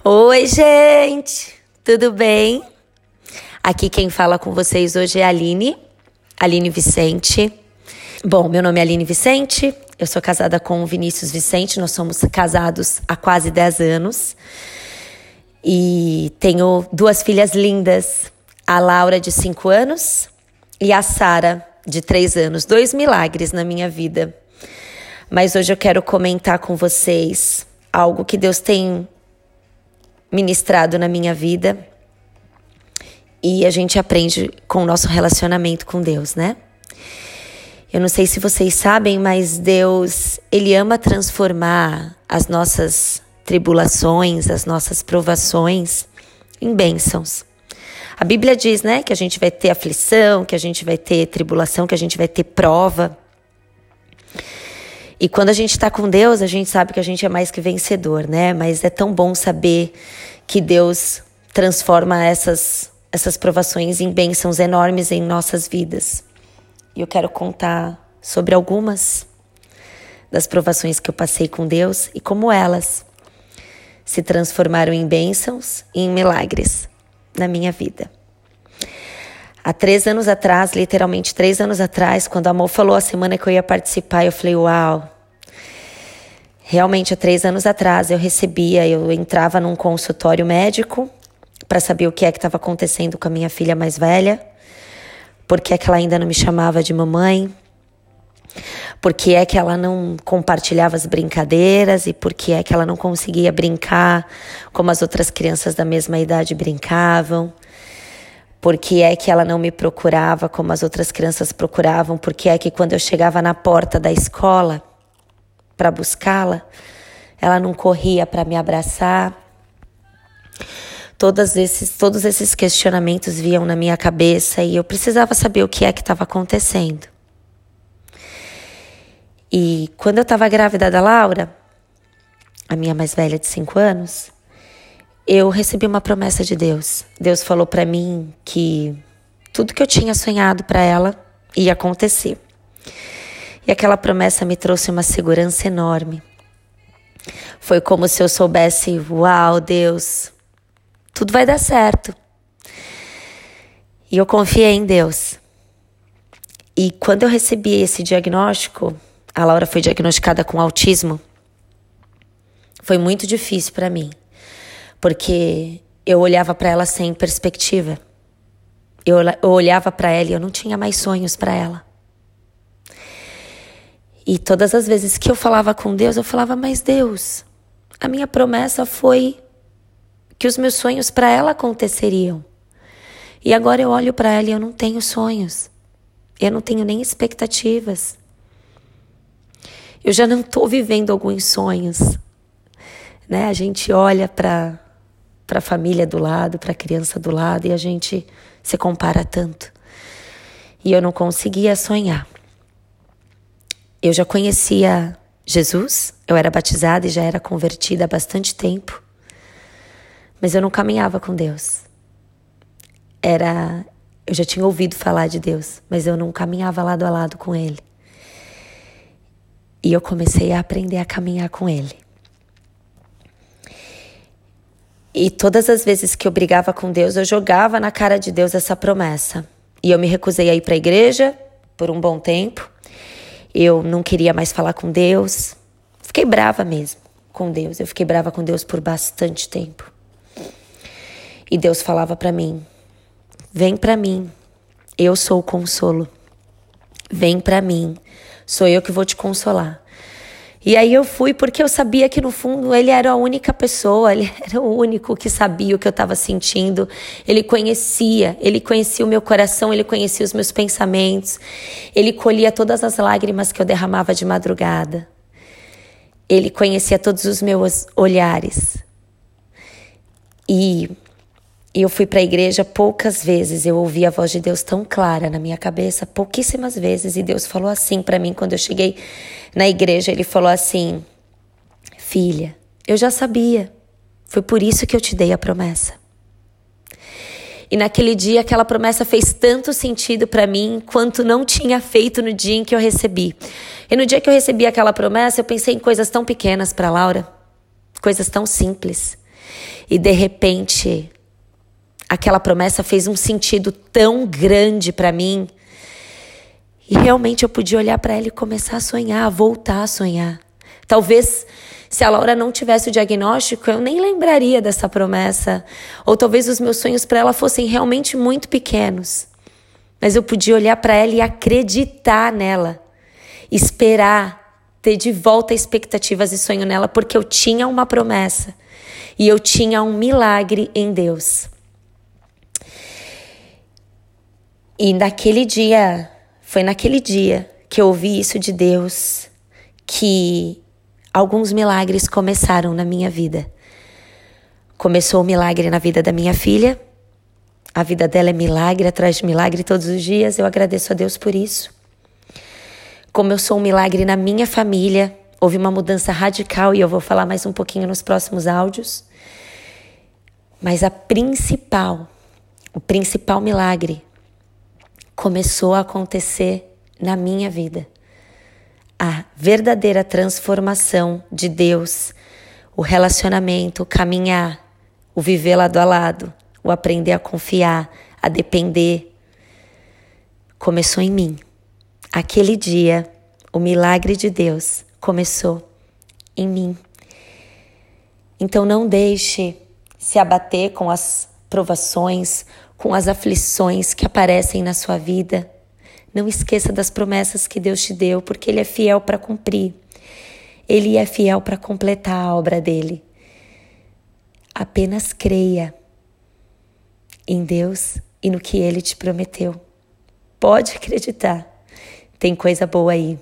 Oi, gente! Tudo bem? Aqui quem fala com vocês hoje é a Aline, Aline Vicente. Bom, meu nome é Aline Vicente, eu sou casada com o Vinícius Vicente, nós somos casados há quase 10 anos. E tenho duas filhas lindas, a Laura, de 5 anos, e a Sara, de 3 anos. Dois milagres na minha vida. Mas hoje eu quero comentar com vocês algo que Deus tem ministrado na minha vida e a gente aprende com o nosso relacionamento com Deus, né? Eu não sei se vocês sabem, mas Deus, ele ama transformar as nossas tribulações, as nossas provações em bênçãos. A Bíblia diz, né, que a gente vai ter aflição, que a gente vai ter tribulação, que a gente vai ter prova. E quando a gente está com Deus, a gente sabe que a gente é mais que vencedor, né? Mas é tão bom saber que Deus transforma essas, essas provações em bênçãos enormes em nossas vidas. E eu quero contar sobre algumas das provações que eu passei com Deus e como elas se transformaram em bênçãos e em milagres na minha vida. Há três anos atrás, literalmente três anos atrás, quando a Amor falou a semana que eu ia participar, eu falei: Uau! Realmente, há três anos atrás, eu recebia, eu entrava num consultório médico para saber o que é que estava acontecendo com a minha filha mais velha, porque é que ela ainda não me chamava de mamãe, porque é que ela não compartilhava as brincadeiras e porque é que ela não conseguia brincar como as outras crianças da mesma idade brincavam por que é que ela não me procurava como as outras crianças procuravam, por que é que quando eu chegava na porta da escola para buscá-la, ela não corria para me abraçar. Todos esses, todos esses questionamentos vinham na minha cabeça e eu precisava saber o que é que estava acontecendo. E quando eu estava grávida da Laura, a minha mais velha de cinco anos, eu recebi uma promessa de Deus. Deus falou para mim que tudo que eu tinha sonhado para ela ia acontecer. E aquela promessa me trouxe uma segurança enorme. Foi como se eu soubesse: Uau, Deus, tudo vai dar certo. E eu confiei em Deus. E quando eu recebi esse diagnóstico, a Laura foi diagnosticada com autismo. Foi muito difícil para mim porque eu olhava para ela sem perspectiva. Eu, olhava para ela e eu não tinha mais sonhos para ela. E todas as vezes que eu falava com Deus, eu falava: Mas Deus, a minha promessa foi que os meus sonhos para ela aconteceriam. E agora eu olho para ela e eu não tenho sonhos. Eu não tenho nem expectativas. Eu já não estou vivendo alguns sonhos. Né? A gente olha para para a família do lado, para a criança do lado, e a gente se compara tanto. E eu não conseguia sonhar. Eu já conhecia Jesus, eu era batizada e já era convertida há bastante tempo, mas eu não caminhava com Deus. Era, eu já tinha ouvido falar de Deus, mas eu não caminhava lado a lado com Ele. E eu comecei a aprender a caminhar com Ele. E todas as vezes que eu brigava com Deus, eu jogava na cara de Deus essa promessa. E eu me recusei a ir para a igreja por um bom tempo. Eu não queria mais falar com Deus. Fiquei brava mesmo com Deus. Eu fiquei brava com Deus por bastante tempo. E Deus falava para mim: "Vem para mim. Eu sou o consolo. Vem para mim. Sou eu que vou te consolar." E aí eu fui porque eu sabia que no fundo ele era a única pessoa, ele era o único que sabia o que eu estava sentindo. Ele conhecia, ele conhecia o meu coração, ele conhecia os meus pensamentos. Ele colhia todas as lágrimas que eu derramava de madrugada. Ele conhecia todos os meus olhares. E eu fui para a igreja poucas vezes, eu ouvi a voz de Deus tão clara na minha cabeça, pouquíssimas vezes, e Deus falou assim para mim quando eu cheguei na igreja, ele falou assim: "Filha, eu já sabia. Foi por isso que eu te dei a promessa." E naquele dia aquela promessa fez tanto sentido para mim quanto não tinha feito no dia em que eu recebi. E no dia que eu recebi aquela promessa, eu pensei em coisas tão pequenas para Laura, coisas tão simples. e de repente aquela promessa fez um sentido tão grande para mim. E realmente eu podia olhar para ela e começar a sonhar, a voltar a sonhar. Talvez se a Laura não tivesse o diagnóstico, eu nem lembraria dessa promessa. Ou talvez os meus sonhos para ela fossem realmente muito pequenos. Mas eu podia olhar para ela e acreditar nela, esperar, ter de volta expectativas e sonho nela, porque eu tinha uma promessa e eu tinha um milagre em Deus. E naquele dia, foi naquele dia que eu ouvi isso de Deus, que alguns milagres começaram na minha vida. Começou o milagre na vida da minha filha. A vida dela é milagre atrás de milagre todos os dias. Eu agradeço a Deus por isso. Sou um milagre na minha família, houve uma mudança radical e eu vou falar mais um pouquinho nos próximos áudios. Mas a principal, o principal milagre começou a acontecer na minha vida. A verdadeira transformação de Deus, o relacionamento, o caminhar, o viver lado a lado, o aprender a confiar, a depender, começou em mim. Aquele dia, o milagre de Deus começou em mim. Então não deixe se abater com as provações, com as aflições que aparecem na sua vida. Não esqueça das promessas que Deus te deu, porque Ele é fiel para cumprir. Ele é fiel para completar a obra dele. Apenas creia em Deus e no que Ele te prometeu. Pode acreditar, tem coisa boa aí.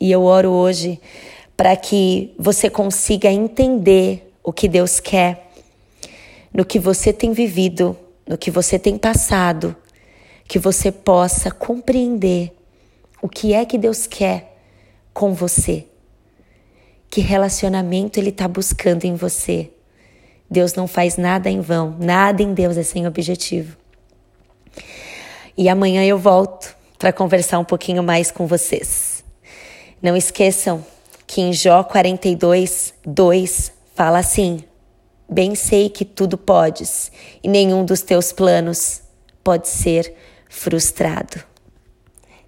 E eu oro hoje para que você consiga entender o que Deus quer no que você tem vivido no que você tem passado, que você possa compreender o que é que Deus quer com você. Que relacionamento Ele está buscando em você. Deus não faz nada em vão, nada em Deus é sem objetivo. E amanhã eu volto para conversar um pouquinho mais com vocês. Não esqueçam que em Jó 42, 2 fala assim: Bem sei que tudo podes e nenhum dos teus planos pode ser frustrado.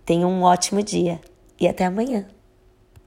Tenha um ótimo dia e até amanhã.